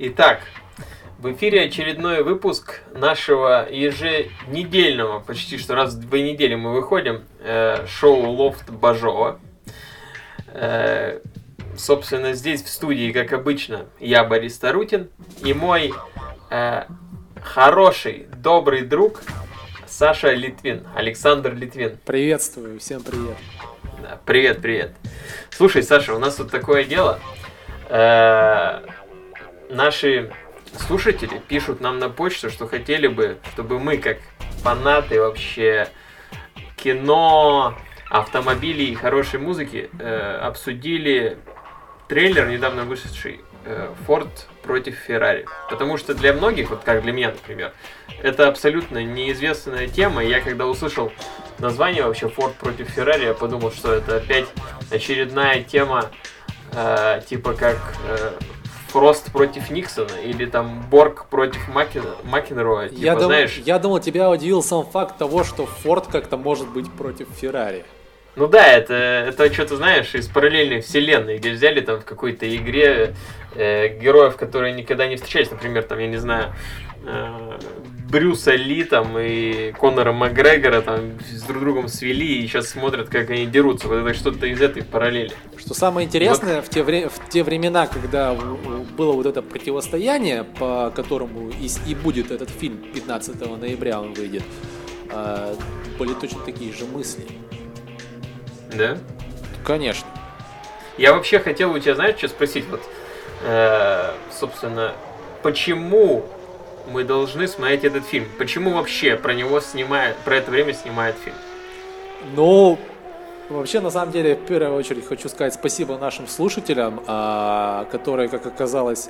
Итак, в эфире очередной выпуск нашего еженедельного, почти что раз в две недели мы выходим, э, шоу «Лофт Бажова». Э, собственно, здесь в студии, как обычно, я Борис Тарутин и мой э, хороший, добрый друг Саша Литвин, Александр Литвин. Приветствую, всем привет. Да, привет, привет. Слушай, Саша, у нас тут такое дело. Э, наши слушатели пишут нам на почту, что хотели бы, чтобы мы, как фанаты вообще кино, автомобилей и хорошей музыки, э, обсудили трейлер, недавно вышедший, э, Ford против Ferrari. Потому что для многих, вот как для меня, например, это абсолютно неизвестная тема. Я когда услышал название вообще Ford против Ferrari, я подумал, что это опять очередная тема, э, типа как э, Фрост против Никсона или там Борг против Макин... Макенроя. Типа, я, дум... знаешь... я думал, тебя удивил сам факт того, что Форд как-то может быть против Феррари. Ну да, это, это что-то, знаешь, из параллельной вселенной, где взяли там в какой-то игре э, героев, которые никогда не встречались, например, там, я не знаю, э, Брюса Ли там и Конора Макгрегора там с друг другом свели и сейчас смотрят, как они дерутся. Вот это что-то из этой параллели. Что самое интересное, вот. в, те вре- в те времена, когда было вот это противостояние, по которому и, и будет этот фильм 15 ноября он выйдет, э, были точно такие же мысли. Да? Конечно. Я вообще хотел у тебя, знаешь, что спросить? Вот, э, собственно, почему мы должны смотреть этот фильм? Почему вообще про него снимают, про это время снимают фильм? Ну, вообще, на самом деле, в первую очередь хочу сказать спасибо нашим слушателям, а, которые, как оказалось,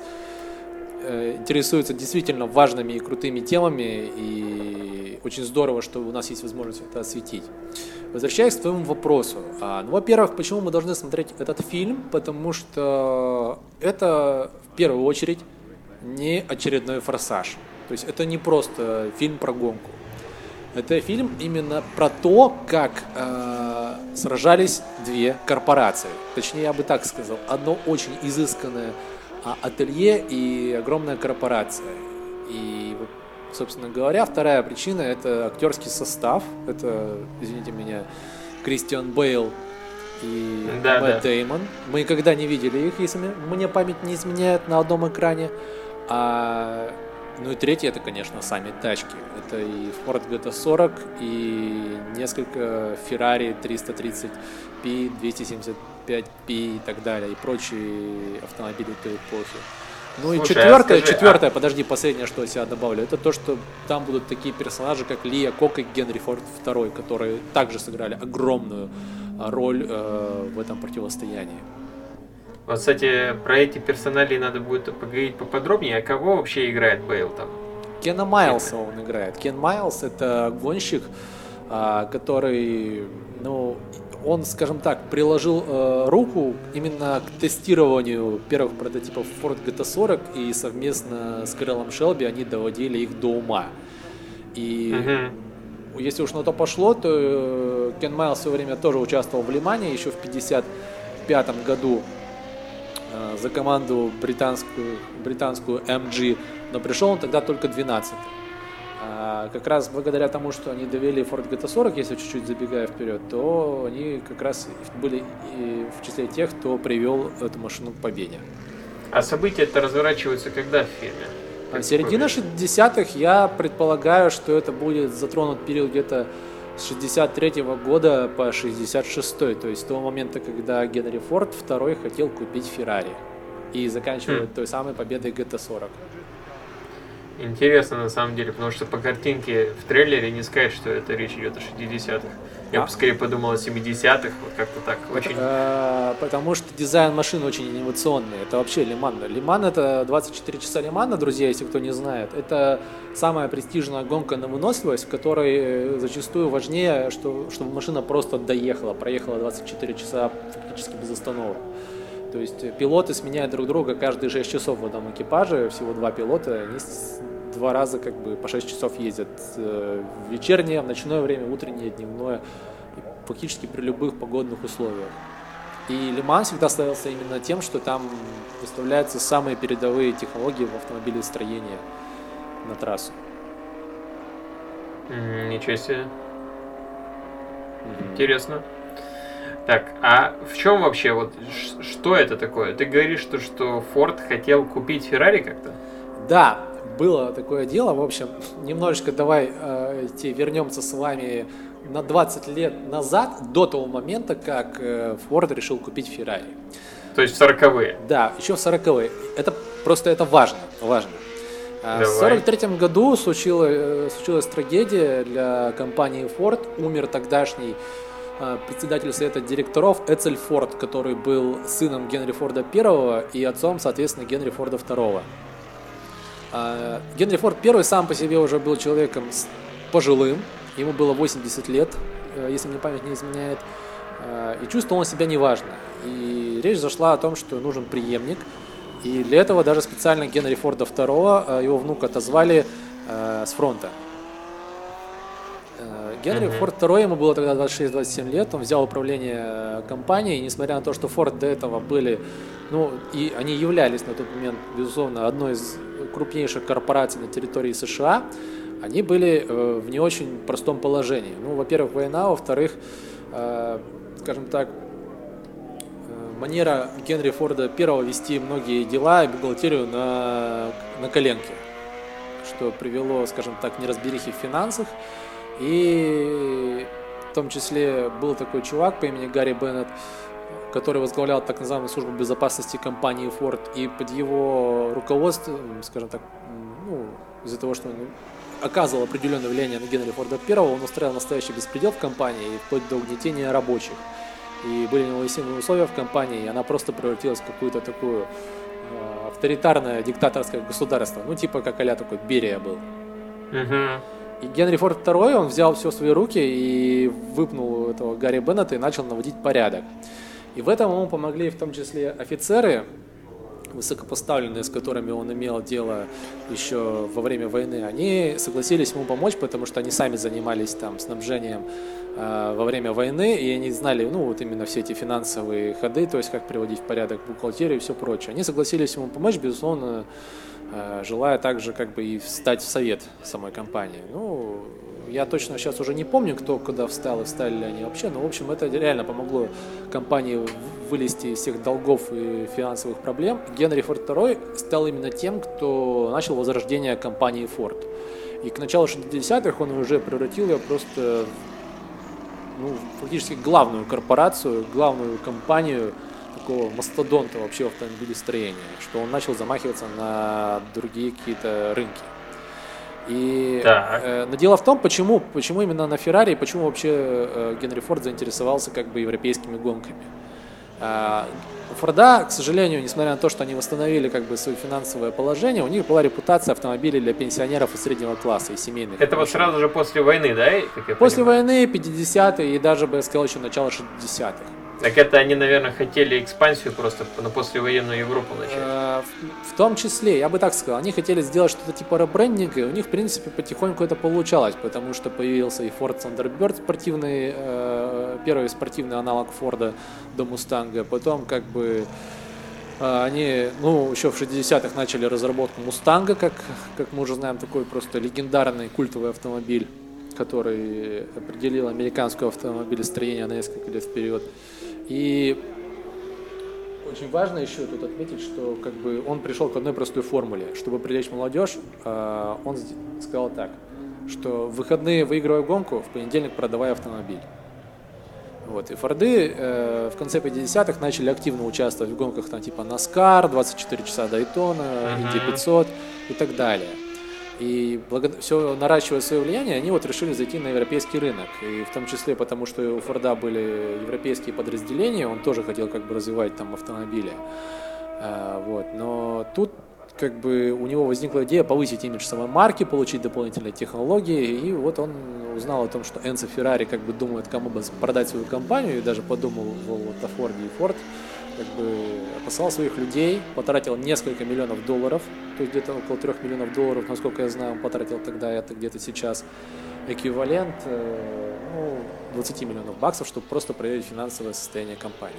э, интересуются действительно важными и крутыми темами, и очень здорово, что у нас есть возможность это осветить. Возвращаясь к твоему вопросу. А, ну, во-первых, почему мы должны смотреть этот фильм? Потому что это, в первую очередь, не очередной форсаж. То есть это не просто фильм про гонку. Это фильм именно про то, как э, сражались две корпорации. Точнее, я бы так сказал. Одно очень изысканное а, ателье и огромная корпорация. И, собственно говоря, вторая причина – это актерский состав. Это, извините меня, Кристиан Бейл и да, Мэтт да. Деймон. Мы никогда не видели их, если мне память не изменяет, на одном экране. А, ну и третье, это, конечно, сами тачки. Это и Ford GT40, и несколько Ferrari 330P, 275P и так далее, и прочие автомобили той эпохи. Ну Слушай, и четвертое, а скажи, четвертое, а... подожди, последнее, что я себя добавлю, это то, что там будут такие персонажи, как Лия Кок и Генри Форд II, которые также сыграли огромную а, роль э, в этом противостоянии. Вот, кстати, про эти персонали надо будет поговорить поподробнее. А кого вообще играет Бейл там? Кена Майлса он играет. Кен Майлз это гонщик, а, который, ну, он, скажем так, приложил э, руку именно к тестированию первых прототипов Ford GT40 и совместно с Кэролом Шелби они доводили их до ума. И угу. если уж на то пошло, то э, Кен Майлз в свое время тоже участвовал в Лимане еще в 55 году за команду британскую, британскую MG, но пришел он тогда только 12 а как раз благодаря тому, что они довели Ford GT40, если чуть-чуть забегая вперед, то они как раз были в числе тех, кто привел эту машину к победе. А события это разворачиваются когда в фильме? А середина 60-х, я предполагаю, что это будет затронут период где-то с 63 года по 66 то есть с того момента, когда Генри Форд второй хотел купить Феррари и заканчивая хм. той самой победой GT40. Интересно на самом деле, потому что по картинке в трейлере не сказать, что это речь идет о 60-х. Я а? бы скорее подумал о 70-х, вот как-то так. Очень... А, потому что дизайн машины очень инновационный. Это вообще Лиман. Лиман это 24 часа Лимана, друзья, если кто не знает. Это самая престижная гонка на выносливость, в которой э, зачастую важнее, что, чтобы машина просто доехала, проехала 24 часа фактически без остановок. То есть пилоты сменяют друг друга каждые 6 часов в одном экипаже, всего два пилота, они два раза как бы по 6 часов ездят э, в вечернее, в ночное время, утреннее, дневное, фактически при любых погодных условиях. И Лиман всегда ставился именно тем, что там выставляются самые передовые технологии в автомобилестроении на трассу. Ничего себе. Интересно. Так, а в чем вообще вот что это такое? Ты говоришь, что, что Ford хотел купить Ferrari как-то? Да, было такое дело. В общем, немножечко давай э, вернемся с вами на 20 лет назад, до того момента, как э, Ford решил купить Ferrari. То есть в 40-е? Да, еще в 40-е. Это просто это важно, важно. Давай. В 1943 году случилась, э, случилась трагедия для компании Ford. Умер тогдашний э, председатель совета директоров Эцель Форд, который был сыном Генри Форда I и отцом, соответственно, Генри Форда II. Э, Генри Форд I сам по себе уже был человеком пожилым, ему было 80 лет, если мне память не изменяет, и чувствовал он себя неважно. И речь зашла о том, что нужен преемник – и для этого даже специально Генри Форда II, э, его внука, отозвали э, с фронта. Э, Генри uh-huh. Форд II, ему было тогда 26-27 лет, он взял управление э, компанией, и несмотря на то, что Форд до этого были, ну, и они являлись на тот момент, безусловно, одной из крупнейших корпораций на территории США, они были э, в не очень простом положении. Ну, во-первых, война, во-вторых, э, скажем так, манера Генри Форда первого вести многие дела и бухгалтерию на, на коленке, что привело, скажем так, к неразберихе в финансах. И в том числе был такой чувак по имени Гарри Беннет, который возглавлял так называемую службу безопасности компании Ford, и под его руководством, скажем так, ну, из-за того, что он оказывал определенное влияние на Генри Форда первого, он устраивал настоящий беспредел в компании, вплоть до угнетения рабочих и были невыносимые условия в компании, и она просто превратилась в какую-то такую э, авторитарное диктаторское государство, ну типа как а такой Берия был. uh И Генри Форд II, он взял все в свои руки и выпнул этого Гарри Беннета и начал наводить порядок. И в этом ему помогли в том числе офицеры, высокопоставленные, с которыми он имел дело еще во время войны, они согласились ему помочь, потому что они сами занимались там снабжением э, во время войны, и они знали, ну, вот именно все эти финансовые ходы, то есть как приводить в порядок бухгалтерию и все прочее. Они согласились ему помочь, безусловно, э, желая также как бы и встать в совет самой компании. Ну, я точно сейчас уже не помню, кто куда встал и встали ли они вообще, но, в общем, это реально помогло компании вылезти из всех долгов и финансовых проблем. Генри Форд II стал именно тем, кто начал возрождение компании Ford. И к началу 60-х он уже превратил ее просто ну, фактически главную корпорацию, главную компанию, такого мастодонта вообще в автомобилестроении, что он начал замахиваться на другие какие-то рынки. И, э, но дело в том, почему, почему именно на Феррари, почему вообще э, Генри Форд заинтересовался как бы европейскими гонками. Э, у Форда, к сожалению, несмотря на то, что они восстановили как бы свое финансовое положение, у них была репутация автомобилей для пенсионеров и среднего класса и семейных. Это вот сразу же после войны, да? После понимаю? войны, 50-е и даже, бы я сказал, еще начало 60-х. Так это они, наверное, хотели экспансию просто на послевоенную Европу начать. Э, в, том числе, я бы так сказал, они хотели сделать что-то типа ребрендинга, и у них, в принципе, потихоньку это получалось, потому что появился и Ford Thunderbird спортивный, э, первый спортивный аналог Форда до Мустанга, потом как бы э, они, ну, еще в 60-х начали разработку Мустанга, как, как мы уже знаем, такой просто легендарный культовый автомобиль, который определил американское автомобилестроение на несколько лет вперед. И очень важно еще тут отметить, что как бы он пришел к одной простой формуле. Чтобы привлечь молодежь, э, он сказал так, что в выходные выигрывая гонку, в понедельник продавая автомобиль. Вот. И Форды э, в конце 50-х начали активно участвовать в гонках там, типа NASCAR, 24 часа Дайтона, Инди 500 и так далее. И все наращивая свое влияние, они вот решили зайти на европейский рынок. И в том числе потому, что у Форда были европейские подразделения, он тоже хотел как бы развивать там автомобили. А, вот. Но тут как бы у него возникла идея повысить имидж самой марки, получить дополнительные технологии, и вот он узнал о том, что Энцо Феррари как бы думает, кому бы продать свою компанию, и даже подумал вот о Форде и Форд как бы послал своих людей, потратил несколько миллионов долларов, то есть где-то около трех миллионов долларов, насколько я знаю, он потратил тогда, это где-то сейчас эквивалент э, ну, 20 миллионов баксов, чтобы просто проверить финансовое состояние компании.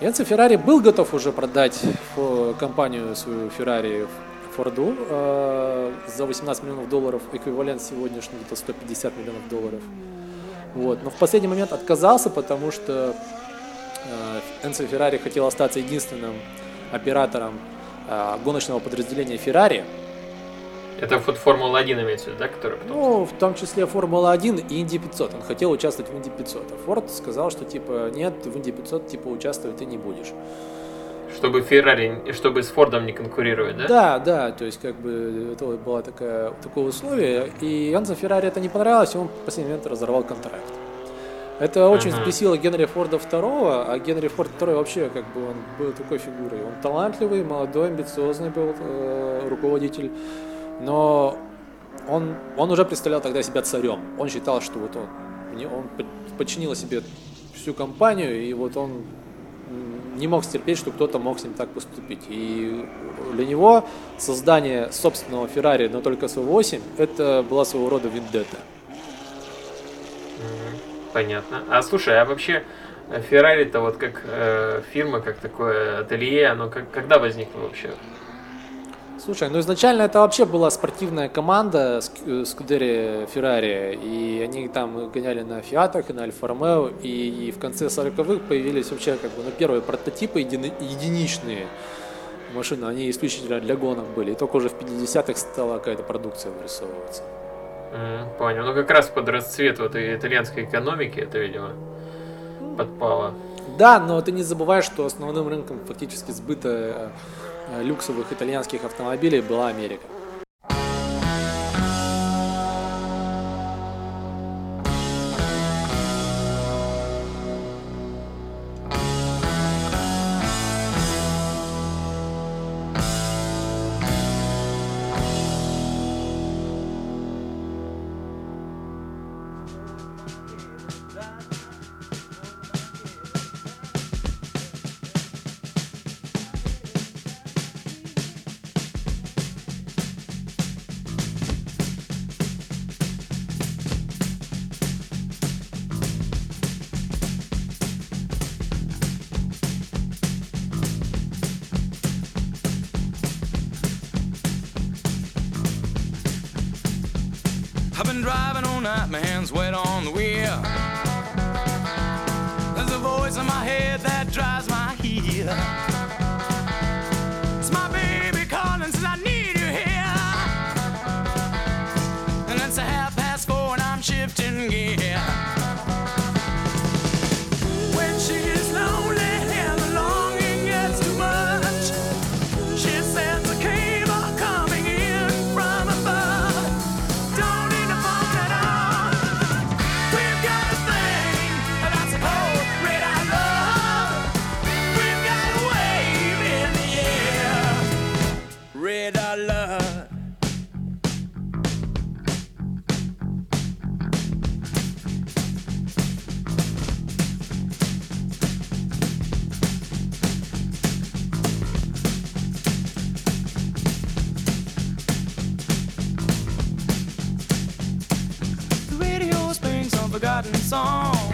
Энцо Феррари был готов уже продать компанию свою Феррари Форду э, за 18 миллионов долларов, эквивалент сегодняшний где-то 150 миллионов долларов. Вот. Но в последний момент отказался, потому что Энцо Феррари хотел остаться единственным оператором э, гоночного подразделения Феррари. Это вот Формула-1 имеется в виду, да? Который потом... Ну, в том числе Формула-1 и Инди 500. Он хотел участвовать в Инди 500. А Форд сказал, что типа нет, в Инди 500 типа участвовать ты не будешь. Чтобы Феррари, чтобы с Фордом не конкурировать, да? Да, да, то есть как бы это было такое, такое условие. И Анзо Феррари это не понравилось, и он в последний момент разорвал контракт. Это очень uh-huh. взбесило Генри Форда второго, а Генри Форд второй вообще как бы он был такой фигурой. Он талантливый, молодой, амбициозный был э, руководитель, но он, он уже представлял тогда себя царем. Он считал, что вот он, он подчинил себе всю компанию, и вот он не мог стерпеть, что кто-то мог с ним так поступить. И для него создание собственного Феррари, но только с V8, это была своего рода вендетта. Понятно. А слушай, а вообще Феррари-то вот как э, фирма, как такое ателье, оно как, когда возникло вообще? Слушай, ну изначально это вообще была спортивная команда Скудери Феррари, и они там гоняли на Фиатах и на Альфа Ромео, и, и в конце 40-х появились вообще как бы ну, первые прототипы еди, единичные машины, они исключительно для гонок были, и только уже в 50-х стала какая-то продукция вырисовываться. Mm, понял, ну как раз под расцвет вот итальянской экономики это, видимо, подпало. Да, но ты не забывай, что основным рынком фактически сбыта Э, люксовых итальянских автомобилей была Америка. my hands wet on the wheel. There's a voice in my head that drives. long.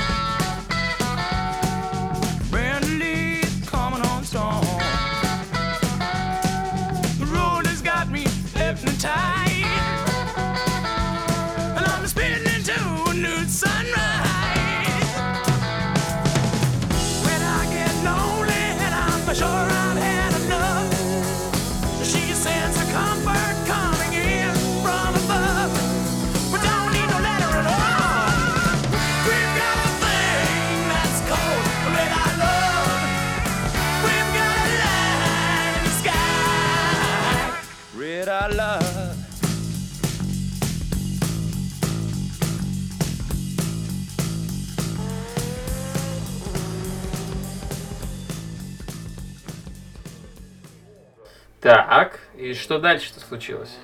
Что дальше-то случилось?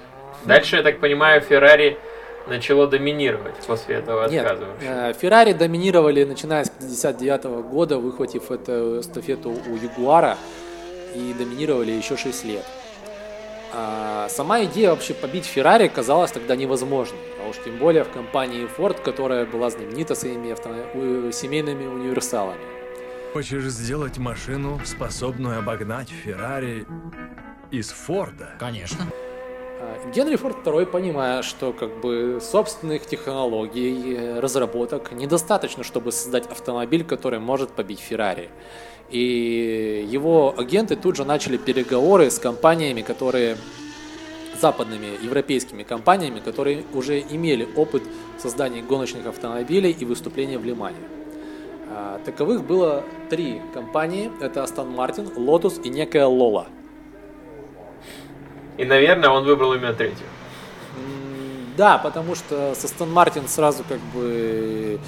Дальше, я так понимаю, Феррари начало доминировать после этого отказа Нет, э, Феррари доминировали, начиная с 59 года, выхватив эту эстафету у Ягуара, и доминировали еще 6 лет. А сама идея вообще побить Феррари казалась тогда невозможной, а уж тем более в компании Ford, которая была знаменита своими авто... семейными универсалами. Хочешь сделать машину, способную обогнать Феррари из Форда? Конечно. А, Генри Форд II, понимая, что как бы собственных технологий, э, разработок недостаточно, чтобы создать автомобиль, который может побить Феррари. И его агенты тут же начали переговоры с компаниями, которые западными европейскими компаниями, которые уже имели опыт создания гоночных автомобилей и выступления в Лимане. А, Таковых было три компании. Это Aston Martin, Lotus и некая Lola. И, наверное, он выбрал именно третью. Да, потому что с Aston Martin сразу как бы,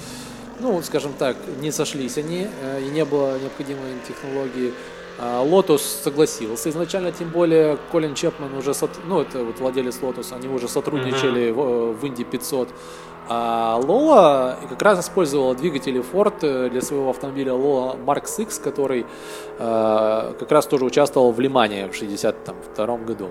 ну, скажем так, не сошлись они, э, и не было необходимой им технологии. А Lotus согласился изначально, тем более Колин Чепман уже, сот- ну, это вот владелец Lotus, они уже сотрудничали в, в Инди 500. А Lola как раз использовала двигатели Ford э, для своего автомобиля Lola Mark X, который э, как раз тоже участвовал в Лимане в 62 году.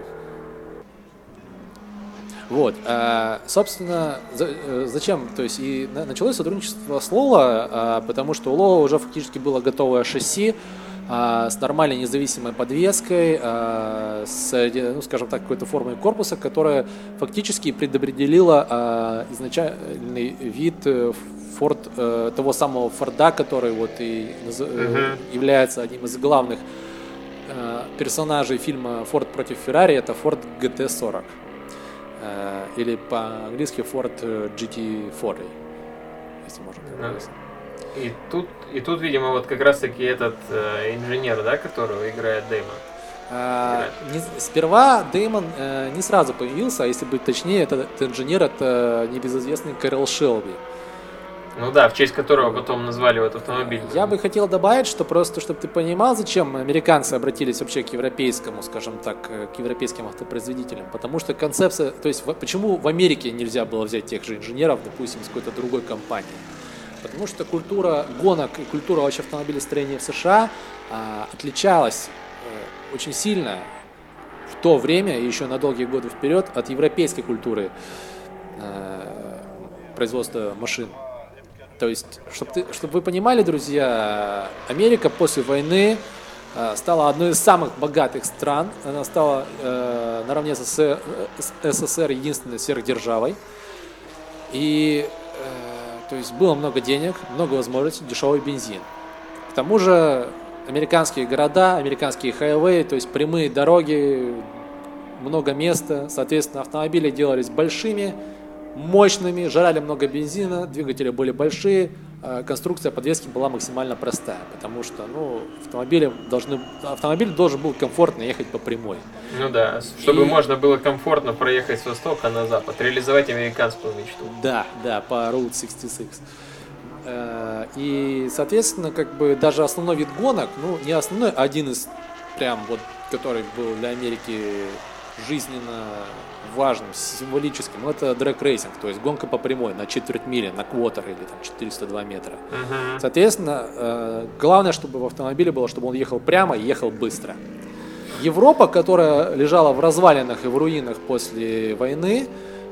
Вот, э, собственно, за- э, зачем? То есть и на- началось сотрудничество с Лола, э, потому что у Лола уже фактически было готовое шасси э, с нормальной независимой подвеской, э, с, ну, скажем так, какой-то формой корпуса, которая фактически предопределила э, изначальный вид Форд, э, того самого Форда, который вот и э, Мгм. является одним из главных э, персонажей фильма «Форд против Феррари» это Ford GT40. Э, или по-английски Ford э, GT40, если можно так. И тут, и тут, видимо, вот как раз-таки этот э, инженер, да, которого играет Дэймон. А, не- сперва Дэймон э, не сразу появился, а если быть точнее, этот, этот инженер это небезызвестный Кэрол Шелби. Ну да, в честь которого потом назвали вот автомобиль. Я бы хотел добавить, что просто, чтобы ты понимал, зачем американцы обратились вообще к европейскому, скажем так, э, к европейским автопроизводителям. Потому что концепция, то есть почему в Америке нельзя было взять тех же инженеров, допустим, с какой-то другой компании? Потому что культура гонок и культура вообще автомобилестроения в США а, отличалась э, очень сильно в то время и еще на долгие годы вперед от европейской культуры э, производства машин. То есть, чтобы чтоб вы понимали, друзья, Америка после войны э, стала одной из самых богатых стран. Она стала э, наравне с СССР, с СССР единственной сверхдержавой. И э, то есть было много денег, много возможностей, дешевый бензин. К тому же американские города, американские хайвей, то есть прямые дороги, много места, соответственно, автомобили делались большими, мощными, жрали много бензина, двигатели были большие, а конструкция подвески была максимально простая, потому что ну, автомобили должны, автомобиль должен был комфортно ехать по прямой. Ну да, чтобы И- можно было комфортно проехать с востока на запад, реализовать американскую мечту. Да, да, по Route 66. Э, И, соответственно, как бы даже основной вид гонок, ну, не основной, а один из прям вот, который был для Америки жизненно важным, символическим, это дрэг-рейсинг, то есть гонка по прямой на четверть мили, на quarter или там 402 метра. Мгм. Соответственно, э, главное, чтобы в автомобиле было, чтобы он ехал прямо и ехал быстро. Европа, которая лежала в развалинах и в руинах после войны,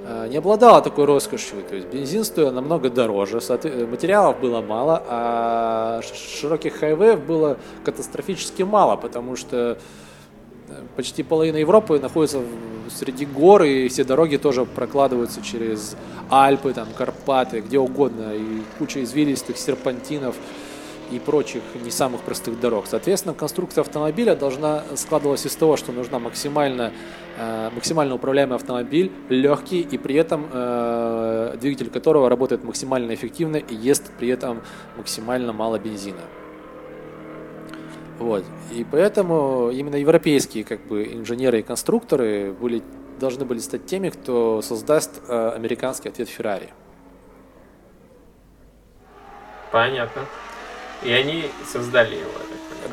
э, не обладала такой роскошью. То есть бензин стоил намного дороже, соотве- материалов было мало, а широких хайвеев было катастрофически мало, потому что э, почти половина Европы находится в- среди гор, и все дороги тоже прокладываются через Альпы, там, Карпаты, где угодно, и куча извилистых серпантинов и прочих не самых простых дорог. Соответственно, конструкция автомобиля должна складывалась из того, что нужна максимально, э, максимально управляемый автомобиль, легкий и при этом э, двигатель которого работает максимально эффективно и ест при этом максимально мало бензина. Вот. И поэтому именно европейские как бы, инженеры и конструкторы были, должны были стать теми, кто создаст э, американский ответ Феррари. Понятно. И они создали его.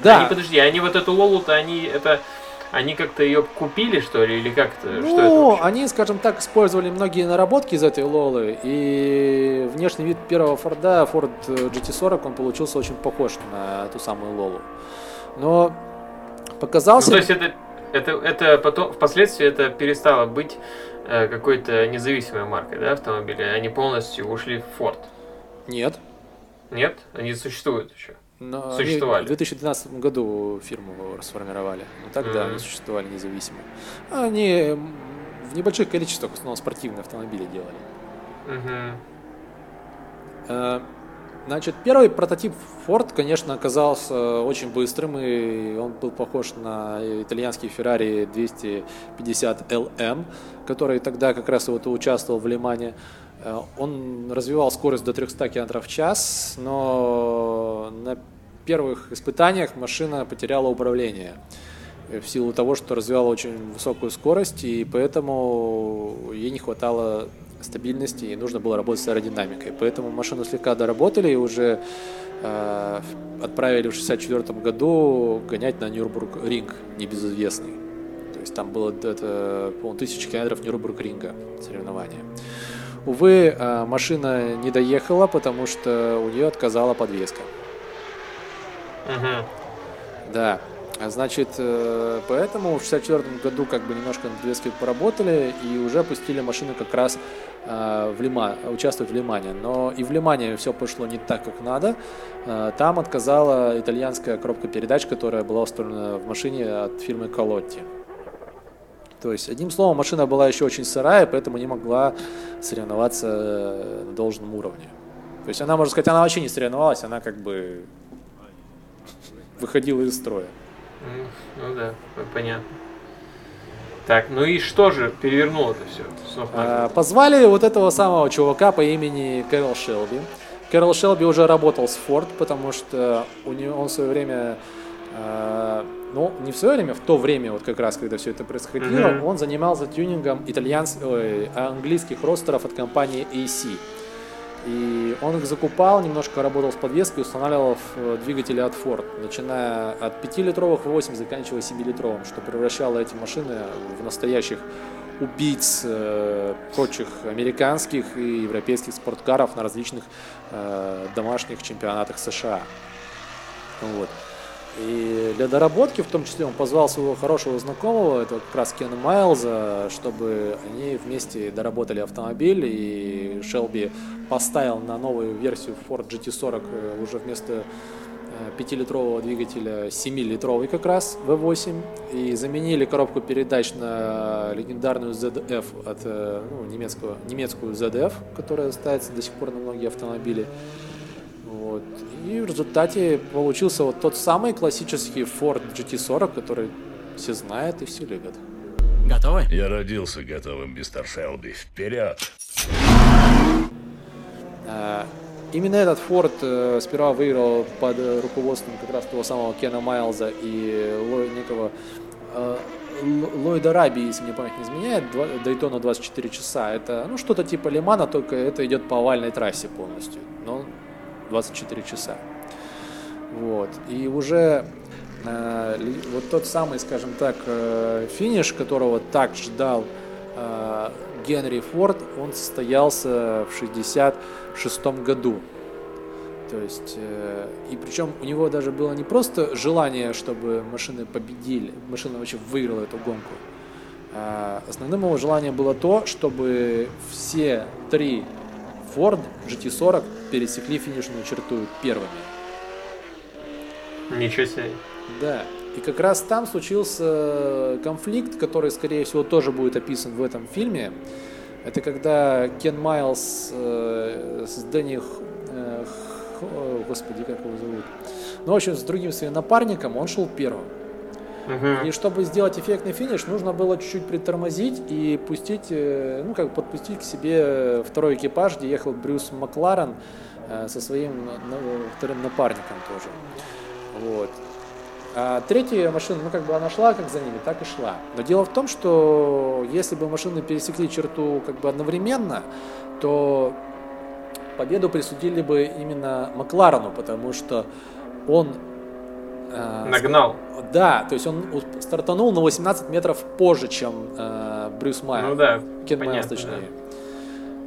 Да. Они, подожди, они вот эту Лолу-то, они это... Они как-то ее купили, что ли, или как-то? что это Ну, вообще? они, скажем так, использовали многие наработки из этой Лолы, и внешний вид первого Форда, Ford GT40, он получился очень похож на ту самую Лолу. Но Ну, показался... то есть это, это, это потом, впоследствии это перестало быть э, какой-то независимой маркой, да, автомобиля? Они полностью ушли в Ford. Нет. Нет? Они существуют еще. Но они Существовали. В 2012 году фирму сформировали. Ну тогда Мгм. они существовали независимо. Они в небольших количествах в основном спортивные автомобили делали. Мгм. Э, Значит, первый прототип Ford, конечно, оказался очень быстрым, и он был похож на итальянский Ferrari 250 LM, который тогда как раз вот участвовал в Лимане. Э, Он развивал скорость до 300 км в час, но на первых испытаниях машина потеряла управление э, в силу того, что развивала очень высокую скорость, и поэтому ей не хватало стабильности, и нужно было работать с аэродинамикой. Поэтому машину слегка доработали и уже э, отправили в 64 году гонять на Нюрнбург ринг, небезызвестный. То есть там было это, по-моему, тысячи километров Нюрнбург ринга соревнования. Увы, э, машина не доехала, потому что у нее отказала подвеска. Мгм. Да. А Значит, э, поэтому в 64 году как бы немножко над подвеской поработали и уже пустили машину как раз в Лима, участвовать в Лимане. Но и в Лимане все пошло не так, как надо. Э, Там отказала итальянская коробка передач, которая была установлена в машине от фирмы Колотти. То есть, одним словом, машина была еще очень сырая, поэтому не могла соревноваться э, на должном уровне. То есть она, можно сказать, она вообще не соревновалась, она как бы выходила из строя. М, Ну да, понятно. Так, ну и что же перевернуло это все? А, Позвали вот этого самого чувака по имени Кэрол Шелби. Кэрол Шелби уже работал с Ford, потому что у него он в свое время, а, ну не в свое время, в то время вот как раз, когда все это происходило, Мгм. он занимался тюнингом итальянских, английских ростеров от компании AC. И он их закупал, немножко работал с подвеской, устанавливал в э, двигатели от Ford, начиная от 5-литровых V8, заканчивая 7-литровым, что превращало эти машины в настоящих убийц э, прочих американских и европейских спорткаров на различных э, домашних чемпионатах США. Вот. И для доработки, в том числе, он позвал своего хорошего знакомого, это как раз Кена Майлза, чтобы они вместе доработали автомобиль, и Шелби поставил на новую версию Ford GT40 э, уже вместо э, 5-литрового двигателя 7-литровый как раз V8 и заменили коробку передач на легендарную ZF от э, ну, немецкого, немецкую ZF, которая ставится до сих пор на многие автомобили. Вот. И в результате получился вот тот самый классический Ford GT40, который все знают и все любят. Готовы? Я родился готовым, мистер Шелби. Вперед! А, Именно этот Ford э, сперва выиграл под руководством как раз того самого Кена Майлза и Ло- некого э, Ллойда Раби, если мне память не изменяет, Дайтона 24 часа. Это ну, что-то типа Лимана, только это идет по овальной трассе полностью. Но 24 часа. Вот. И уже э, вот тот самый, скажем так, э, финиш, которого так ждал э, Генри Форд, он состоялся в 66 году. То есть, э, и причем у него даже было не просто желание, чтобы машины победили, машина вообще выиграла эту гонку. А основным его желанием было то, чтобы все три Ford GT40 пересекли финишную черту первыми. Ничего себе. Да. И как раз там случился конфликт, который, скорее всего, тоже будет описан в этом фильме. Это когда Кен Майлз э, с Дэнни, э, господи, как его зовут? Ну, в общем, с другим своим напарником он шел первым. И чтобы сделать эффектный финиш, нужно было чуть-чуть притормозить и пустить, э, ну, как подпустить к себе второй экипаж, где ехал Брюс Макларен э, со своим на- вторым напарником тоже. Вот. А третья машина, ну, как бы она шла как за ними, так и шла. Но дело в том, что если бы машины пересекли черту как бы одновременно, то победу присудили бы именно Макларену, потому что он э, Нагнал. да, то есть он стартанул на 18 метров позже, чем э, Брюс Майер. Ну да, Кен Майлз, понятно, точнее.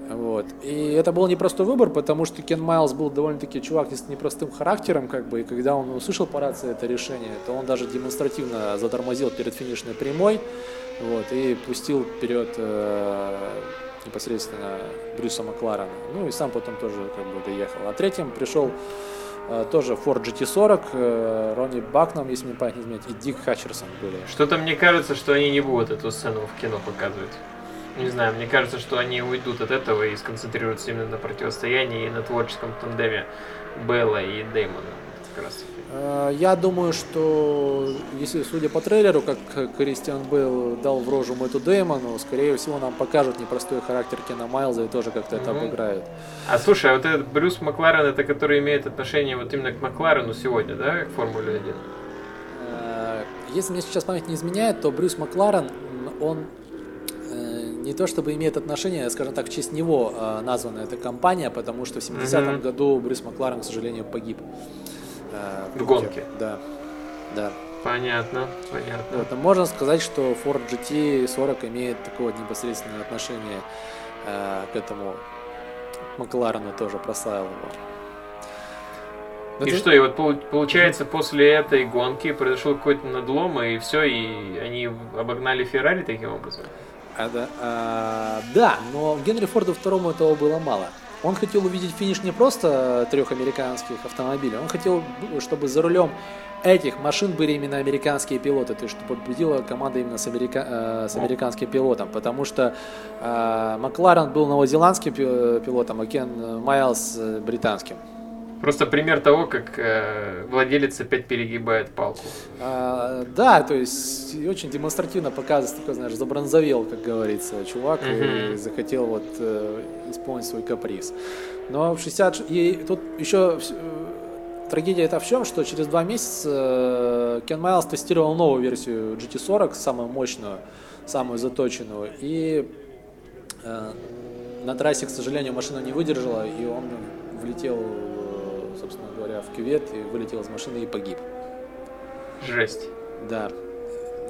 Вот. И это был непростой выбор, потому что Кен Майлз был довольно-таки чувак с непростым характером, как бы, и когда он услышал по рации это решение, то он даже демонстративно затормозил перед финишной прямой, вот, и пустил вперед э, непосредственно Брюса Макларена. Ну и сам потом тоже как бы доехал. А третьим пришел тоже Ford GT40, э, Ронни Бакном, если мне память не изменяет, и Дик Хатчерсон были. Что-то мне кажется, что они не будут эту сцену в кино показывать. Не знаю, мне кажется, что они уйдут от этого и сконцентрируются именно на противостоянии и на творческом тандеме Белла и Дэймона. Как раз. Э, Я думаю, что если судя по трейлеру, как Кристиан Бейл дал в рожу Мэтту Дэймону, скорее всего нам покажут непростой характер Кена Майлза и тоже как-то это Мгм. обыграют. А слушай, а вот этот Брюс Макларен, это который имеет отношение вот именно к Макларену сегодня, да, к Формуле 1? Э, Если мне сейчас память не изменяет, то Брюс Макларен, он э, не то чтобы имеет отношение, скажем так, в честь него э, названа эта компания, потому что в 70-м Мгм. году Брюс Макларен, к сожалению, погиб. Э, В гонке. Да, да. Понятно, понятно. Вот, но можно сказать, что Ford GT40 имеет такое непосредственное отношение э, к этому Макларену тоже прославил его. И Это- что, и вот полу- получается, после этой гонки произошел какой-то надлом, и все, и они обогнали Феррари таким образом? А, да, а, да, но Генри Форду второму этого было мало. Он хотел увидеть финиш не просто трех американских автомобилей, он хотел, чтобы за рулем этих машин были именно американские пилоты, то есть чтобы победила команда именно с, америка- э, с американским пилотом, потому что э, Макларен был новозеландским пи- пилотом, а Кен Майлз э, британским. Просто пример того, как э, владелец опять перегибает палку. А, да, то есть и очень демонстративно показывается, такой, знаешь, забронзовел, как говорится, чувак, и Мгм. захотел вот э, исполнить свой каприз. Но в 60... ш- И тут еще э, трагедия это в чем, что через два месяца э, Кен Майлз тестировал новую версию GT40, самую мощную, самую заточенную, и э, на трассе, к сожалению, машина не выдержала, и он влетел, говоря, в кювет и вылетел из машины и погиб. Жесть. Да.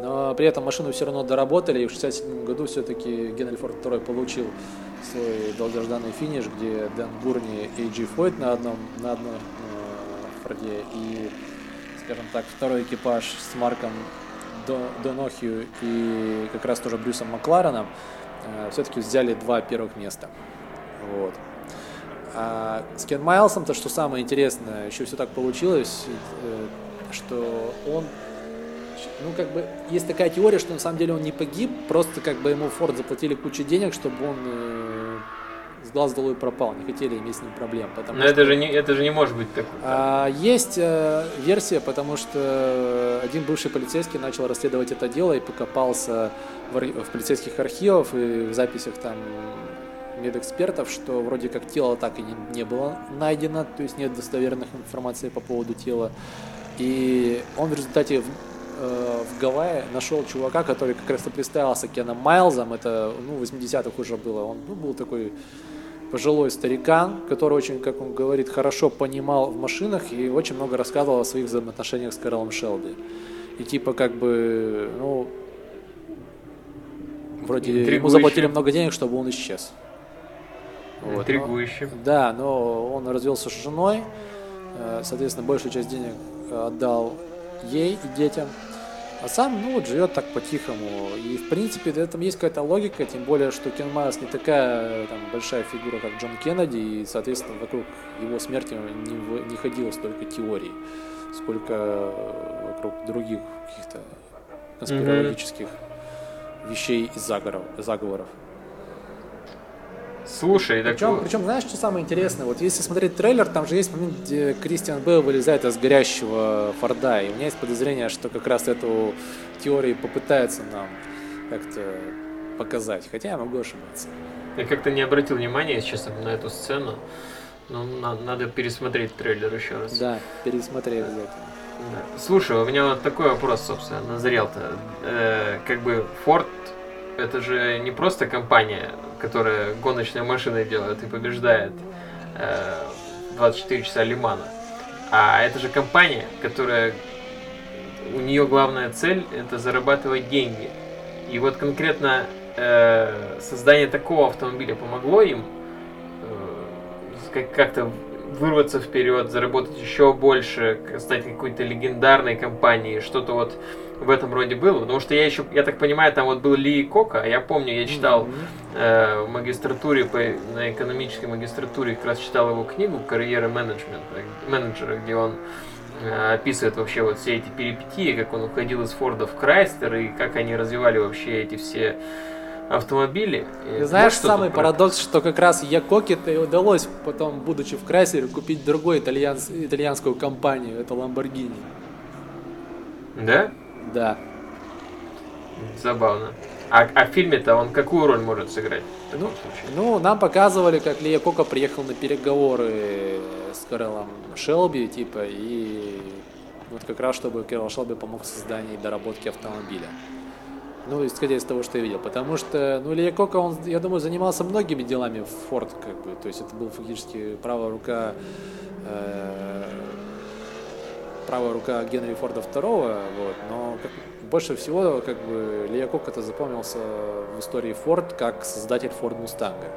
Но при этом машину все равно доработали, и в 67 году все-таки Генри Форд II получил свой долгожданный финиш, где Дэн Бурни и Джи Фойт на одном, на одном э, Форде, и, скажем так, второй экипаж с Марком До- Донохью и как раз тоже Брюсом Маклареном все-таки взяли два первых места. Вот. А с Кен Майлсом, то, что самое интересное, еще все так получилось, э, что он, ну, как бы, есть такая теория, что на самом деле он не погиб, просто как бы ему Форд заплатили кучу денег, чтобы он э, с глаз долой пропал, не хотели иметь с ним проблем. Потому Но что, это же не, это же не может быть так. а, есть э, версия, потому что один бывший полицейский начал расследовать это дело и покопался в, в полицейских архивах и в записях там медэкспертов, что вроде как тело так и не, не было найдено, то есть нет достоверных информации по поводу тела. И он в результате в, э, в Гавайи нашел чувака, который как раз и представился Кеном Майлзом, это ну, в 80-х уже было, он ну, был такой пожилой старикан, который очень, как он говорит, хорошо понимал в машинах и очень много рассказывал о своих взаимоотношениях с Карлом Шелби. И типа как бы, ну, вроде ему заплатили много денег, чтобы он исчез. Вот, но- Интригующе. да, но он развелся с женой, э, соответственно, большую часть денег э, отдал ей и детям, а сам, ну, вот живет так по-тихому. И, в принципе, в этом есть какая-то логика, тем более, что Кен Майлз не такая там, большая фигура, как Джон Кеннеди, и, соответственно, вокруг его смерти не, не ходило столько теорий, сколько э, вокруг других каких-то конспирологических вещей и заговоров. заговоров. Слушай, так Причем, причем, знаешь, что самое интересное? Вот если смотреть трейлер, там же есть момент, где Кристиан Бейл вылезает из горящего Форда. И у меня есть подозрение, что как раз эту теорию попытаются нам как-то показать. Хотя я могу ошибаться. я как-то не обратил внимания, если честно, на эту сцену. Ну, на- надо пересмотреть трейлер еще раз. Да, пересмотри обязательно. Да. Слушай, у меня вот такой вопрос, собственно, назрел-то. Э, как бы Ford это же не просто компания, которая гоночные машины делает и побеждает э, 24 часа Лимана, а это же компания, которая у нее главная цель это зарабатывать деньги. И вот конкретно э, создание такого автомобиля помогло им э, как- как-то вырваться вперед, заработать еще больше, стать какой-то легендарной компанией, что-то вот в этом роде было, потому что я еще, я так понимаю, там вот был Ли Кока, а я помню, я читал э, в магистратуре, по, на экономической магистратуре, как раз читал его книгу «Карьера менеджмента», менеджера, где он э, описывает вообще вот все эти перипетии, как он уходил из Форда в Крайстер, и как они развивали вообще эти все автомобили. И знаешь, что самый про- парадокс, что как раз Якоке-то и удалось потом, будучи в Крайсере, купить другую итальянс- итальянскую компанию, это Lamborghini. Да? Да. Забавно. А, а в фильме-то он какую роль может сыграть в таком Ну, случае? ну, нам показывали, как Лия Кока приехал на переговоры с Кэролом Шелби, типа, и вот как раз, чтобы Кэрол Шелби помог в создании и доработке автомобиля. Ну, исходя из того, что я видел. Потому что, ну, Лия Кока, он, я думаю, занимался многими делами в Форд, как бы. То есть это был фактически правая рука э, правая рука Генри Форда второго, вот, но как- больше всего, как бы, Лия Кок это запомнился в истории Форд как создатель Форд Мустанга.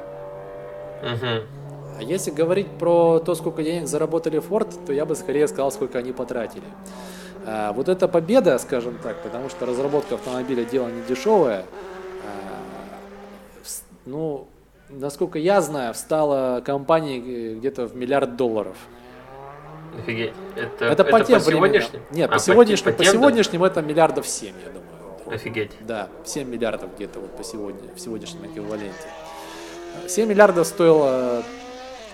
А если говорить про то, сколько денег заработали Форд, то я бы скорее сказал, сколько они потратили. А, вот эта победа, скажем так, потому что разработка автомобиля дело не дешевое, а, ну, насколько я знаю, встала компании где-то в миллиард долларов. Офигеть. Это, Это, по тем временам. сегодняшним? Нет, А, по сегодняшним, по по тем, да? сегодняшним это миллиардов 7, я думаю. Офигеть. Да, 7 миллиардов где-то вот по сегодня, в сегодняшнем эквиваленте. 7 миллиардов стоило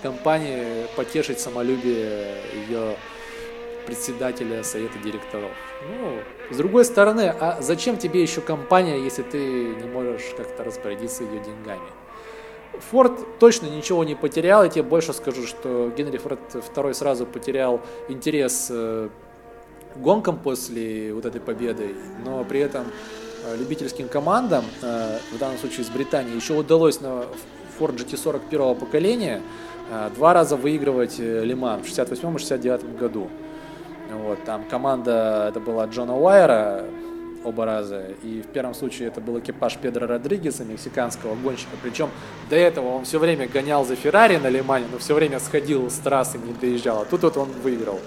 компании потешить самолюбие ее председателя совета директоров. Ну, с другой стороны, а зачем тебе еще компания, если ты не можешь как-то распорядиться ее деньгами? Форд точно ничего не потерял, я тебе больше скажу, что Генри Форд II сразу потерял интерес э, гонкам после вот этой победы, но при этом э, любительским командам, э, в данном случае из Британии, еще удалось на Ford GT40 первого поколения два раза выигрывать Лиман в 68 и 69 году. Вот, там команда, это была Джона Уайера, оба раза. И в первом случае это был экипаж Педро Родригеса, мексиканского гонщика. Причем до этого он все время гонял за Феррари на Лимане, но все время сходил с трассы, не доезжал. А тут вот он выиграл.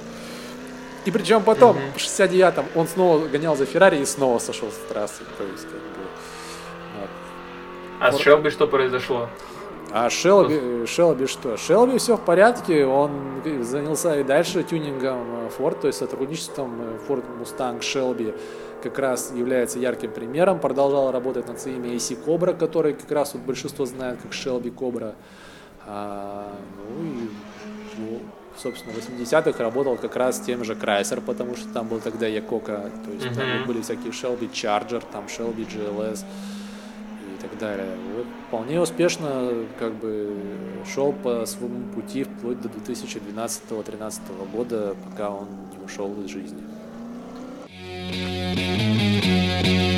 И причем потом, в 69-м, он снова гонял за Феррари и снова сошел с трассы. То есть, как бы, вот. А с Шелби что произошло? А Шелби, Шелби что? Шелби все в порядке, он занялся и дальше тюнингом Ford, то есть сотрудничеством Ford Mustang Shelby как раз является ярким примером. Продолжал работать над своими AC Cobra, который как раз вот большинство знает как Shelby Cobra. А, ну и, ну, собственно, в 80-х работал как раз с тем же Chrysler, потому что там был тогда Якока, то есть там Мгм. были всякие Shelby Charger, там Shelby GLS и так далее. Вот вполне успешно как бы шел по своему пути вплоть до 2012-2013 года, пока он не ушел из жизни. Música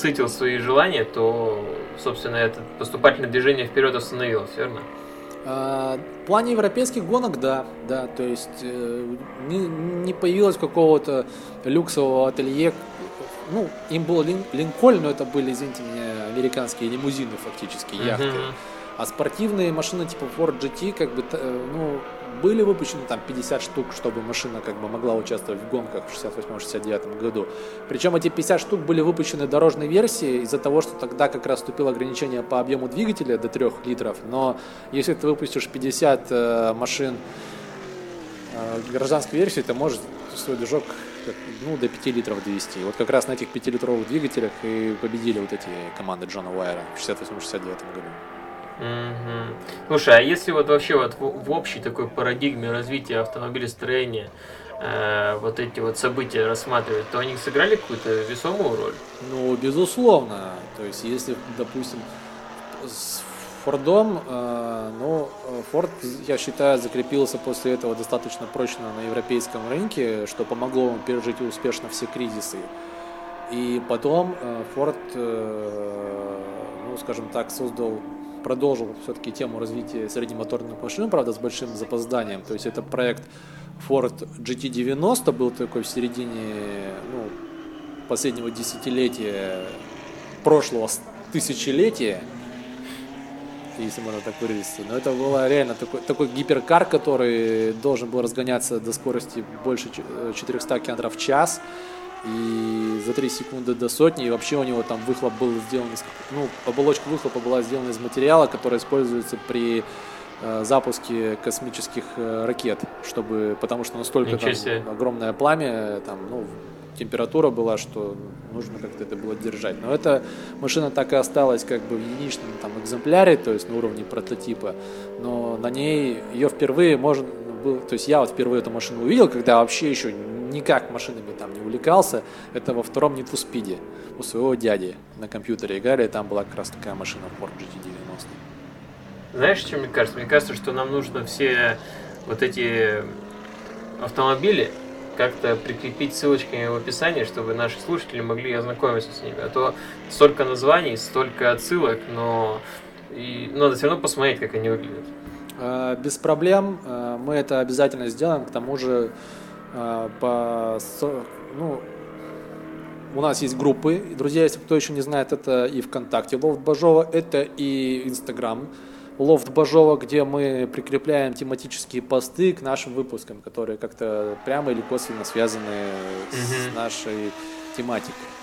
насытил свои желания, то, собственно, это поступательное движение вперед остановилось, верно? А, В плане европейских гонок, да, да, то есть э, не, не появилось какого-то люксового ателье. Ну, им был Лин- Линкольн, но это были, извините меня, американские лимузины фактически, яхты. Мгм. А спортивные машины типа Ford GT, как бы, э, ну, были выпущены там 50 штук, чтобы машина как бы могла участвовать в гонках в 68-69 году. Причем эти 50 штук были выпущены дорожной версии из-за того, что тогда как раз вступило ограничение по объему двигателя до 3 литров. Но если ты выпустишь 50 э, машин э, гражданской версии, ты можешь свой движок ну, до 5 литров довести. Вот как раз на этих 5-литровых двигателях и победили вот эти команды Джона Уайера в 68-69 году. Мгм. Слушай, а если вот вообще вот в, в общей такой парадигме развития автомобилестроения э, вот эти вот события рассматривать, то они сыграли какую-то весомую роль? Ну, безусловно. То есть, если, допустим, с Фордом, э, ну, Форд, я считаю, закрепился после этого достаточно прочно на европейском рынке, что помогло ему пережить успешно все кризисы. И потом э, Форд, э, ну, скажем так, создал, продолжил все-таки тему развития среднемоторных машин, правда, с большим запозданием. То есть это проект Ford GT90 был такой в середине, ну, последнего десятилетия прошлого тысячелетия, если можно так выразиться. Но это было реально такой, такой гиперкар, который должен был разгоняться до скорости больше ч- э, 400 км в час. И за 3 секунды до сотни, и вообще у него там выхлоп был сделан, из, ну, оболочка выхлопа была сделана из материала, который используется при э, запуске космических э, ракет, чтобы, потому что настолько там огромное пламя, там, ну, температура была, что нужно как-то это было держать. Но эта машина так и осталась как бы в единичном там экземпляре, то есть на уровне прототипа, но на ней ее впервые можно был, то есть я вот впервые эту машину увидел, когда вообще еще никак машинами там не увлекался, это во втором Need for Speed у своего дяди на компьютере играли, и там была как раз такая машина Ford GT90. Знаешь, что мне кажется? Мне кажется, что нам нужно все вот эти автомобили как-то прикрепить ссылочками в описании, чтобы наши слушатели могли ознакомиться с ними. А то столько названий, столько отсылок, но и надо все равно посмотреть, как они выглядят. Э, Без проблем, э, мы это обязательно сделаем. К тому же, э, по, ну, у нас есть группы. Друзья, если кто еще не знает, это и ВКонтакте Лофт Бажова, это и Инстаграм Лофт Бажова, где мы прикрепляем тематические посты к нашим выпускам, которые как-то прямо или косвенно связаны с нашей тематикой.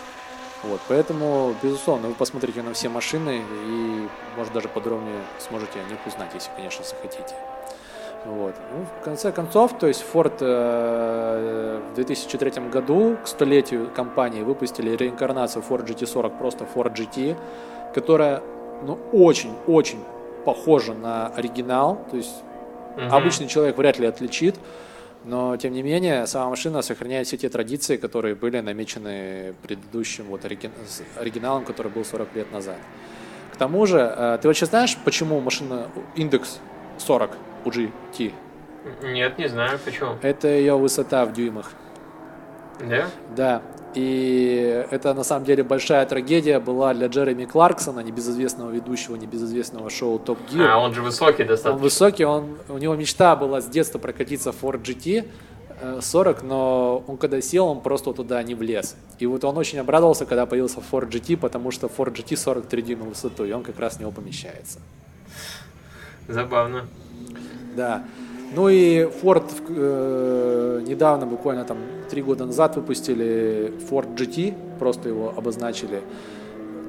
Вот, поэтому, безусловно, вы посмотрите на все машины и, может, даже подробнее сможете о них узнать, если, конечно, захотите. Вот. Ну, в конце концов, то есть Ford э, в 2003 году к столетию компании выпустили реинкарнацию Ford GT40, просто Ford GT, которая ну, очень-очень похожа на оригинал, то есть Мгм. Обычный человек вряд ли отличит, но тем не менее сама машина сохраняет все те традиции, которые были намечены предыдущим вот оригиналом, который был 40 лет назад. К тому же, э, ты вообще знаешь, почему машина индекс 40 у GT? Нет, не знаю, почему. Это ее высота в дюймах. Да? Да. И это на самом деле большая трагедия была для Джереми Кларксона, небезызвестного ведущего, небезызвестного шоу Топ Гир. А, он же высокий Он достаточно. высокий, он, у него мечта была с детства прокатиться в Ford GT э, 40, но он когда сел, он просто туда не влез. И вот он очень обрадовался, когда появился Ford GT, потому что Ford GT 43 дюйма в высоту, и он как раз в него помещается. Забавно. Да. Ну и Ford э, недавно, буквально там три года назад выпустили Ford GT, просто его обозначили.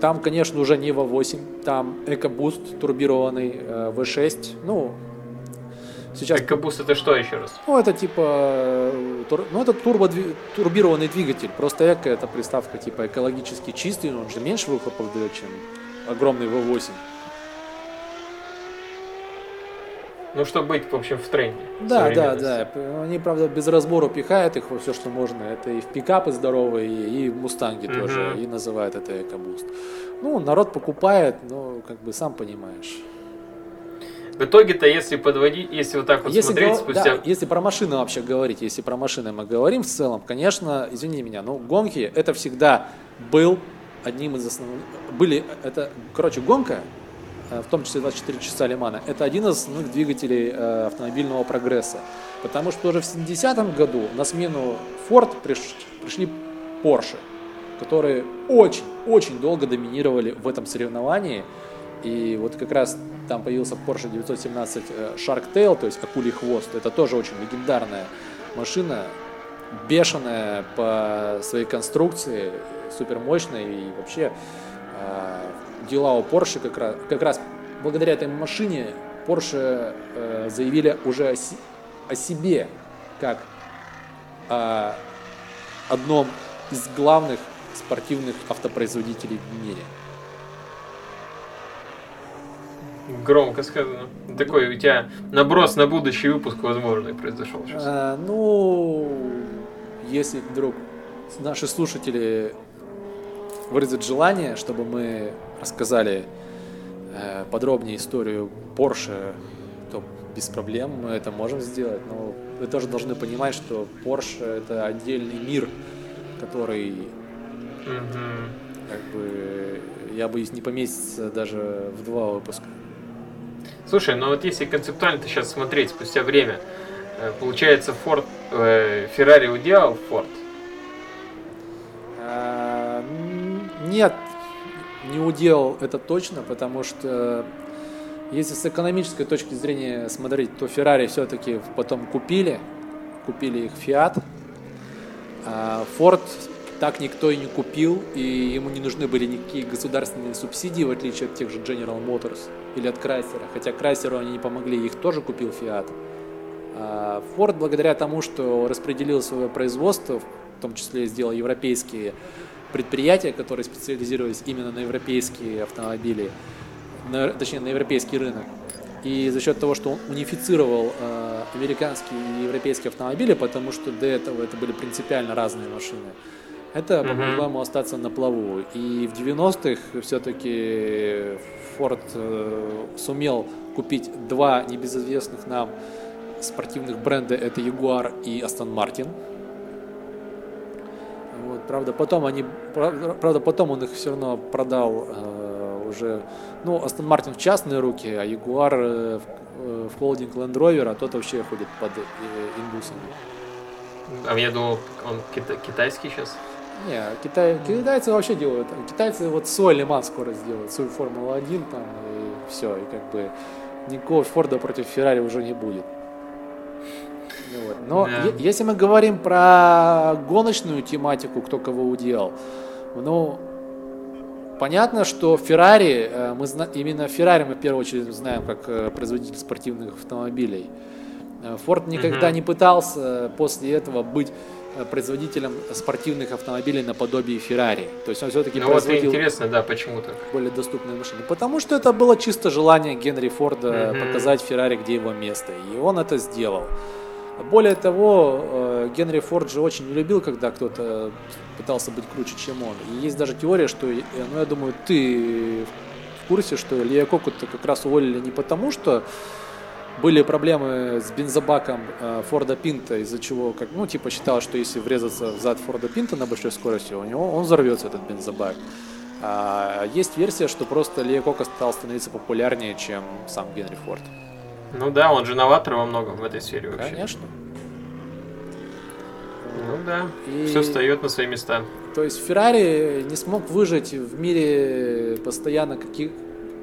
Там, конечно, уже не V8, там EcoBoost турбированный э, V6. Ну, сейчас Экобуст это что еще раз? Ну, это типа, э, тур- ну, это турбо турбированный двигатель. Просто эко это приставка типа экологически чистый, но он же меньше выхлопов дает, чем огромный V8. Ну, чтобы быть, в общем, в тренде. Да, да, да. Они, правда, без разбору пихают их во все, что можно. Это и в пикапы здоровые, и в мустанги Мгм. тоже, и называют это экобуст. Ну, народ покупает, но как бы сам понимаешь. В итоге-то, если подводить, если вот так вот Если, смотреть гов- спустя... да, если про машины вообще говорить, если про машины мы говорим в целом, конечно, извини меня, но гонки это всегда был одним из основных, были, это, короче, гонка, в том числе 24 часа Лимана, это один из основных двигателей э, автомобильного прогресса. Потому что уже в 70-м году на смену Ford приш- пришли Porsche, которые очень-очень долго доминировали в этом соревновании. И вот как раз там появился Porsche 917 э, Shark Tail, то есть акулий хвост. Это тоже очень легендарная машина, бешеная по своей конструкции, супер мощная и вообще э, дела у Porsche как раз, как раз благодаря этой машине Porsche э, заявили уже о, си- о себе как о одном из главных спортивных автопроизводителей в мире. Громко сказано. Такой у тебя наброс на будущий выпуск возможный произошел сейчас. А, ну, если вдруг наши слушатели выразят желание, чтобы мы рассказали э, подробнее историю Porsche, то без проблем мы это можем сделать. Но вы тоже должны понимать, что Porsche это отдельный мир, который Мгм. как бы я боюсь не поместится даже в два выпуска. Слушай, ну вот если концептуально сейчас смотреть спустя время, э, получается Ford, э, Ferrari уделал Ford. А, м, Нет, не удел это точно, потому что если с экономической точки зрения смотреть, то Ferrari все-таки потом купили, купили их Fiat, а Ford так никто и не купил, и ему не нужны были никакие государственные субсидии, в отличие от тех же General Motors или от Chrysler, хотя Chrysler они не помогли, их тоже купил Fiat. А Ford, благодаря тому, что распределил свое производство, в том числе сделал европейские предприятия, которые специализировались именно на европейские автомобили, на- точнее на европейский рынок. И за счет того, что он унифицировал э, американские и европейские автомобили, потому что до этого это были принципиально разные машины, это помогло ему остаться на плаву. И в 90-х все-таки Ford э, сумел купить два небезызвестных нам спортивных бренда, это Jaguar и Aston Martin. Правда, потом они, правда, потом он их все равно продал э, уже, ну, Aston Martin в частные руки, а Jaguar э, в, э, в холдинг Land Rover, а тот вообще ходит под э, индусами. А я думал, он кита- китайский сейчас. Не, Китай, китайцы вообще делают, китайцы вот свой Лиман скоро сделают, свою Формулу-1 там, и все, и как бы никакого Форда против Феррари уже не будет. Вот. Но е- если мы говорим про гоночную тематику, кто кого уделал, ну, понятно, что Феррари, э, мы зна- именно Феррари мы в первую очередь знаем как э, производитель спортивных автомобилей. Э, Форд никогда Мгм. не пытался после этого быть э, производителем спортивных автомобилей наподобие Феррари. То есть он все-таки Ну вот производил интересно, да, почему так. более доступные машины. Потому что это было чисто желание Генри Форда Мгм. показать Феррари, где его место. И он это сделал. Более того, э, Генри Форд же очень не любил, когда кто-то пытался быть круче, чем он. И есть даже теория, что, э, ну, я думаю, ты в курсе, что Илья Кокута как раз уволили не потому, что были проблемы с бензобаком э, Форда Пинта, из-за чего, как, ну, типа считал, что если врезаться в зад Форда Пинта на большой скорости, у него он взорвется этот бензобак. А есть версия, что просто Лия Кока стал становиться популярнее, чем сам Генри Форд. Ну да, он же новатор во многом в этой сфере вообще. Конечно. Ну да, И- все встает на свои места. То есть Феррари не смог выжить в мире постоянно каких,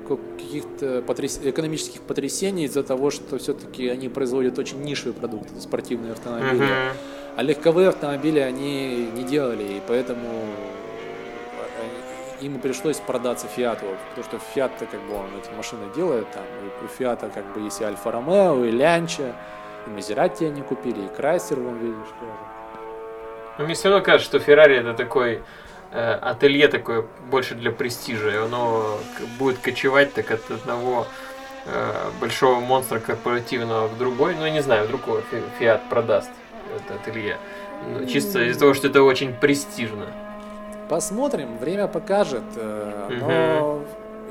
каких-то потряс- экономических потрясений из-за того, что все-таки они производят очень нишевые продукты, спортивные автомобили. Мгм. А легковые автомобили они не делали, и поэтому им пришлось продаться Фиату, потому что Фиат-то как бы он эти машины делает, там, и у Фиата как бы есть и Альфа Ромео, и Лянча, и Мазерати они купили, и Крайсер, вон видишь, тоже. Но мне все равно кажется, что Феррари это такой э, ателье такое больше для престижа, и оно будет кочевать так от одного э, большого монстра корпоративного в другой, ну я не знаю, вдруг Фиат продаст это ателье. Ну, чисто из-за того, что это очень престижно. Посмотрим, время покажет. э, Но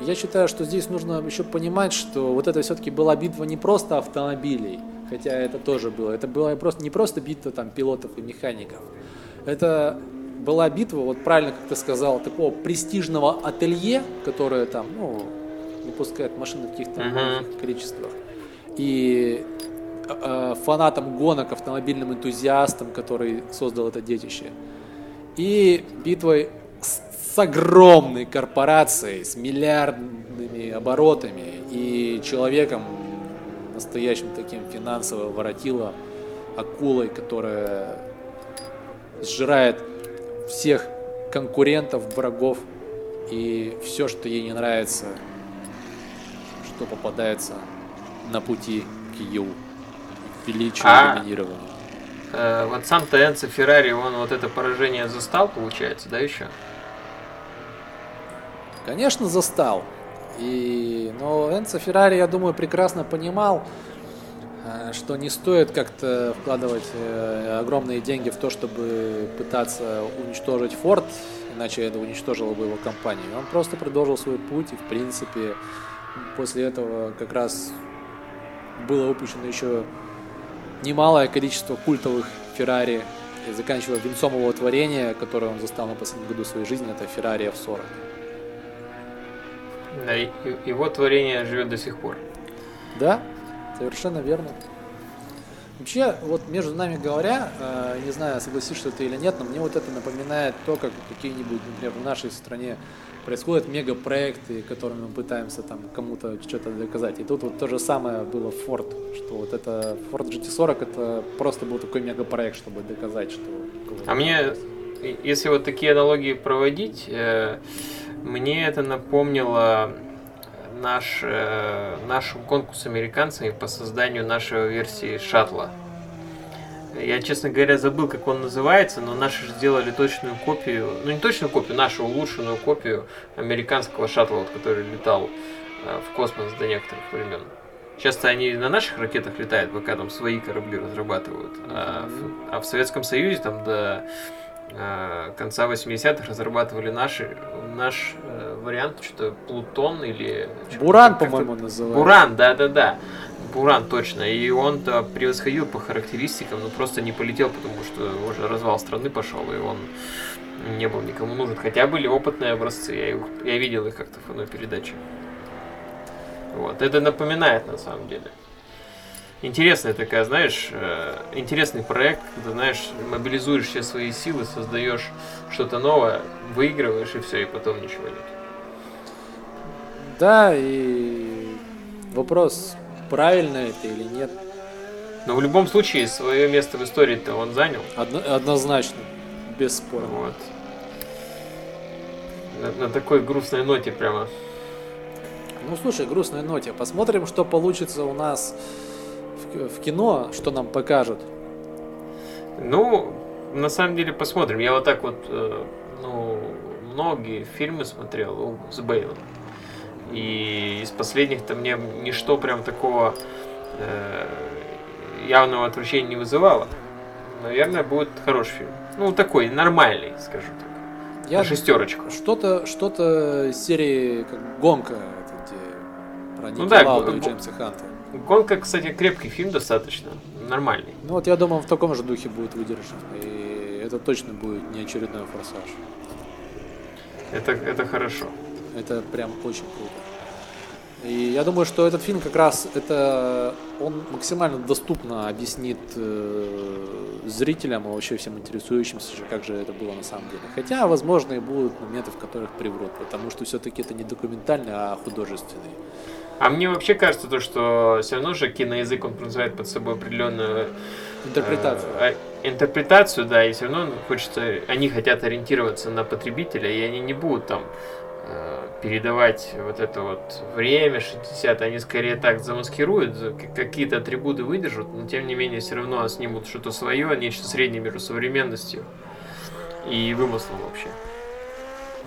я считаю, что здесь нужно еще понимать, что вот это все-таки была битва не просто автомобилей, хотя это тоже было. Это была просто не просто битва там пилотов и механиков. Это была битва, вот правильно, как ты сказал, такого престижного ателье, которое там, ну, выпускает машины в каких-то маленьких количествах. И э, э, фанатам гонок, автомобильным энтузиастам, который создал это детище. И битвой с, с огромной корпорацией, с миллиардными оборотами и человеком, настоящим таким финансово воротило, акулой, которая сжирает всех конкурентов, врагов и все, что ей не нравится, что попадается на пути к ее величию А. и доминированию. Э, вот сам-то Энцо Феррари, он вот это поражение застал, получается, да, еще? Конечно, застал. И, но Энцо Феррари, я думаю, прекрасно понимал, э, что не стоит как-то вкладывать э, огромные деньги в то, чтобы пытаться уничтожить Форд, иначе это уничтожило бы его компанию. Он просто продолжил свой путь, и в принципе после этого как раз было выпущено еще немалое количество культовых Феррари, и заканчивая венцом его творения, которое он застал на последнем году своей жизни, это Феррари F40. Да, его творение живет до сих пор. Да, совершенно верно. Вообще, вот между нами говоря, э, не знаю, согласишься ты или нет, но мне вот это напоминает то, как какие-нибудь, например, в нашей стране происходят мегапроекты, которыми мы пытаемся там кому-то что-то доказать. И тут вот то же самое было в Ford, что вот это Ford GT40 это просто был такой мегапроект, чтобы доказать, что... А мне, если вот такие аналогии проводить, э, мне это напомнило наш, э, нашу гонку с американцами по созданию нашей версии шаттла. Я, честно говоря, забыл, как он называется, но наши же сделали точную копию, ну не точную копию, нашу улучшенную копию американского шаттла, вот, который летал э, в космос до некоторых времен. Часто они на наших ракетах летают, пока там свои корабли разрабатывают. А в, а в Советском Союзе там до э, конца 80-х разрабатывали наши, наш э, вариант, что-то Плутон или... Буран, по-моему, называется. Буран, да-да-да. Буран, точно. И он-то превосходил по характеристикам, но просто не полетел, потому что уже развал страны пошел, и он не был никому нужен. Хотя были опытные образцы, я, их- я видел их как-то в одной передаче. Вот. Это напоминает на самом деле. Интересная такая, знаешь, э, интересный проект, когда, знаешь, мобилизуешь все свои силы, создаешь что-то новое, выигрываешь и все, и потом ничего нет. Да, и вопрос, правильно это или нет, Но в любом случае свое место в истории-то он занял. одно- однозначно, без спора. Вот. На, на такой грустной ноте прямо. Ну слушай, грустной ноте. Посмотрим, что получится у нас в, в кино, что нам покажут. Ну, на самом деле посмотрим. Я вот так вот, э, ну, многие фильмы смотрел с Бейлом. И из последних-то мне ничто прям такого э, явного отвращения не вызывало. Наверное, будет хороший фильм. Ну, такой, нормальный, скажу так. Я На шестерочку. что-то, что-то из серии как гонка, это где про Ники Ну да, Лауда г- и Джеймса Ханта. Гонка, кстати, крепкий фильм достаточно. Нормальный. Ну вот я думаю, в таком же духе будет выдержан. И это точно будет не очередной форсаж. Это, это хорошо. Это прям очень круто. И я думаю, что этот фильм как раз это он максимально доступно объяснит э, зрителям и вообще всем интересующимся, как же это было на самом деле. Хотя, возможно, и будут моменты, в которых приврут, потому что все-таки это не документальный, а художественный. А мне вообще кажется то, что все равно же киноязык, он подразумевает под собой определенную э, а- интерпретацию, да, и все равно хочется, они хотят ориентироваться на потребителя, и они не будут там э, передавать вот это вот время 60, они скорее так замаскируют, какие-то атрибуты выдержат, но тем не менее все равно снимут что-то свое, нечто среднее между современностью и вымыслом вообще.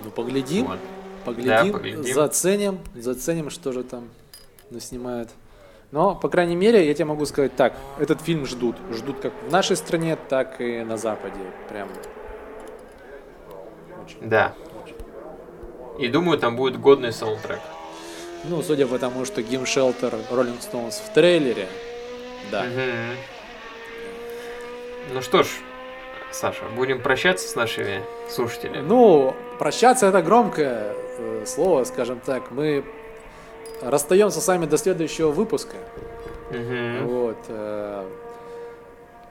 Ну, поглядим, Вот. Поглядим, Да, поглядим. заценим, заценим, что же там снимают. Но, по крайней мере, я тебе могу сказать так, этот фильм ждут. Ждут как в нашей стране, так и на Западе. Прям очень. Да. И думаю, там будет годный саундтрек. Ну, судя по тому, что Гим Шелтер Rolling Stones в трейлере, да. Мгм. Ну что ж, Саша, будем прощаться с нашими слушателями. Ну, прощаться это громкое э, слово, скажем так. Мы расстаемся с вами до следующего выпуска. Мгм. Вот. э,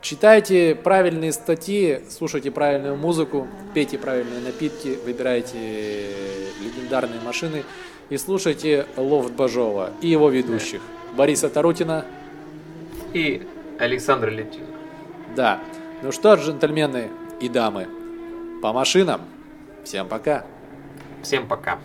Читайте правильные статьи, слушайте правильную музыку, пейте правильные напитки, выбирайте легендарные машины и слушайте Лофт Бажова и его ведущих. Бориса Тарутина. И Александр Летин. Да. Ну что, джентльмены и дамы, по машинам. Всем пока. Всем пока.